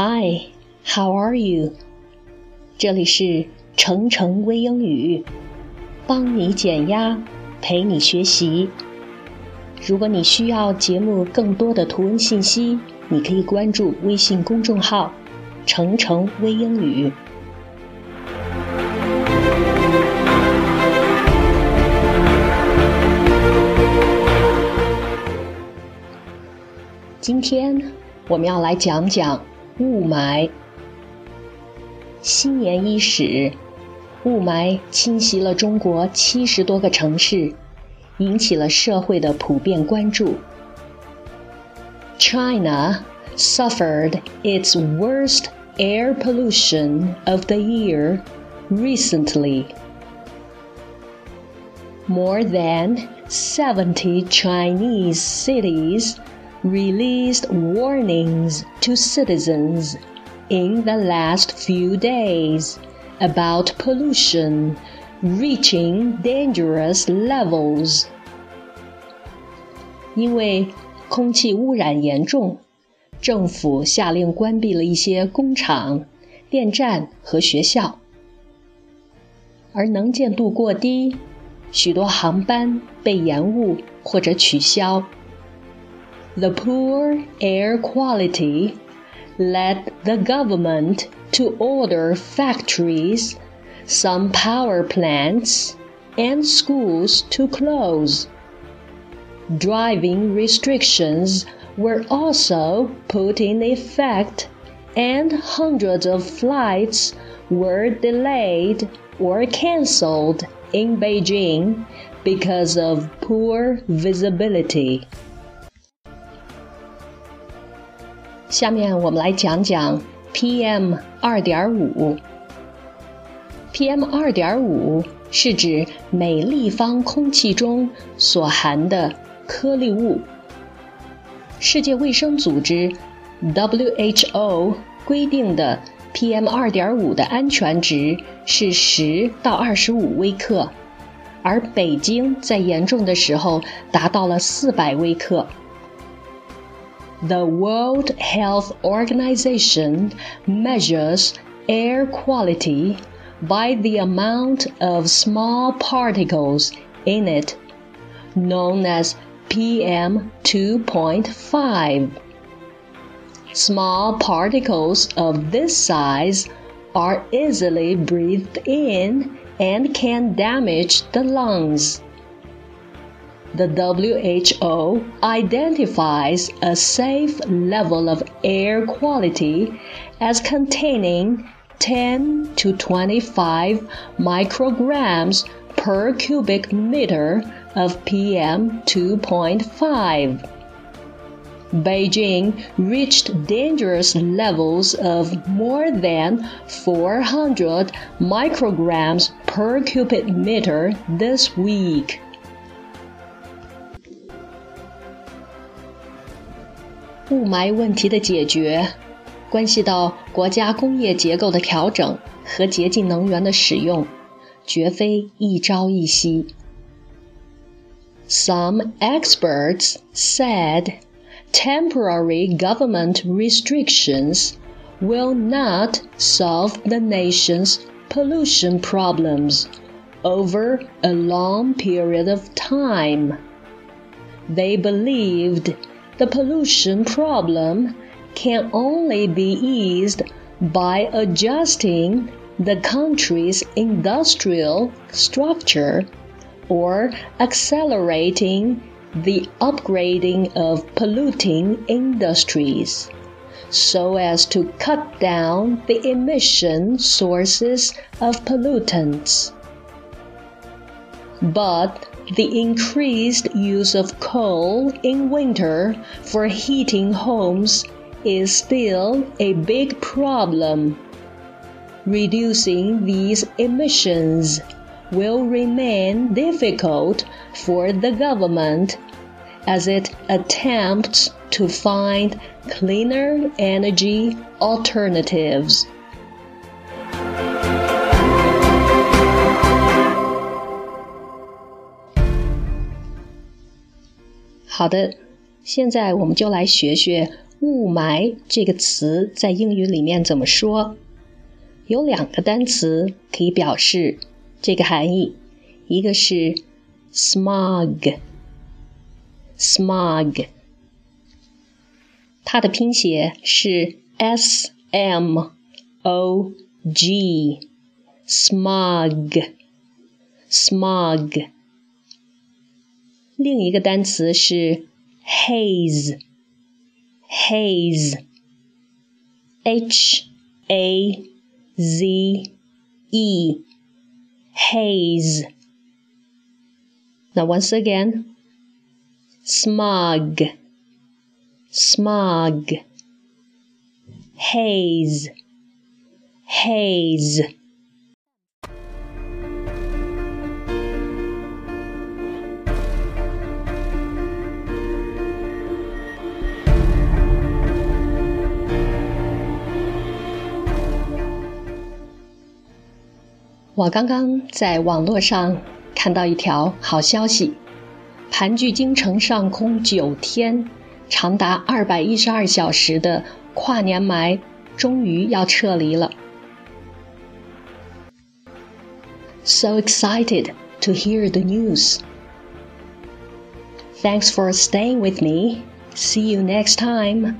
Hi, how are you? 这里是程程微英语，帮你减压，陪你学习。如果你需要节目更多的图文信息，你可以关注微信公众号“程程微英语”。今天我们要来讲讲雾霾。新年伊始，雾霾侵袭了中国七十多个城市，引起了社会的普遍关注。China suffered its worst air pollution of the year recently. More than 70 Chinese cities released warnings to citizens in the last few days about pollution reaching dangerous levels. 因为空气污染严重，政府下令关闭了一些工厂、电站和学校，而能见度过低，许多航班被延误或者取消。 The poor air quality led the government to order factories, some power plants, and schools to close. Driving restrictions were also put in effect, and hundreds of flights were delayed or cancelled in Beijing because of poor visibility. 下面我们来讲讲 PM 二点五。PM 二点五是指每立方空气中所含的颗粒物。世界卫生组织 WHO 规定的 PM 二点五的安全值是十到二十五微克，而北京在严重的时候达到了四百微克。The World Health Organization measures air quality by the amount of small particles in it, known as PM 2.5. Small particles of this size are easily breathed in and can damage the lungs the WHO identifies a safe level of air quality as containing 10 to 25 micrograms per cubic meter of PM 2.5. Beijing reached dangerous levels of more than 400 micrograms per cubic meter this week. 雾霾问题的解决，关系到国家工业结构的调整和洁净能源的使用，绝非一朝一夕。Some experts said temporary government restrictions will not solve the nation's pollution problems over a long period of time. They believed the pollution problem can only be eased by adjusting the country's industrial structure or accelerating the upgrading of polluting industries so as to cut down the emission sources of pollutants. But the increased use of coal in winter for heating homes is still a big problem. Reducing these emissions will remain difficult for the government as it attempts to find cleaner energy alternatives. 好的，现在我们就来学学雾霾这个词在英语里面怎么说？有两个单词可以表示这个含义，一个是 smog，smog，它的拼写是 s m o g，smog，smog。另一个单词是 haze，haze，h a z e haze. Now once again, smog, smog, haze, haze. 我刚刚在网络上看到一条好消息：盘踞京城上空九天、长达二百一十二小时的跨年霾终于要撤离了。So excited to hear the news. Thanks for staying with me. See you next time.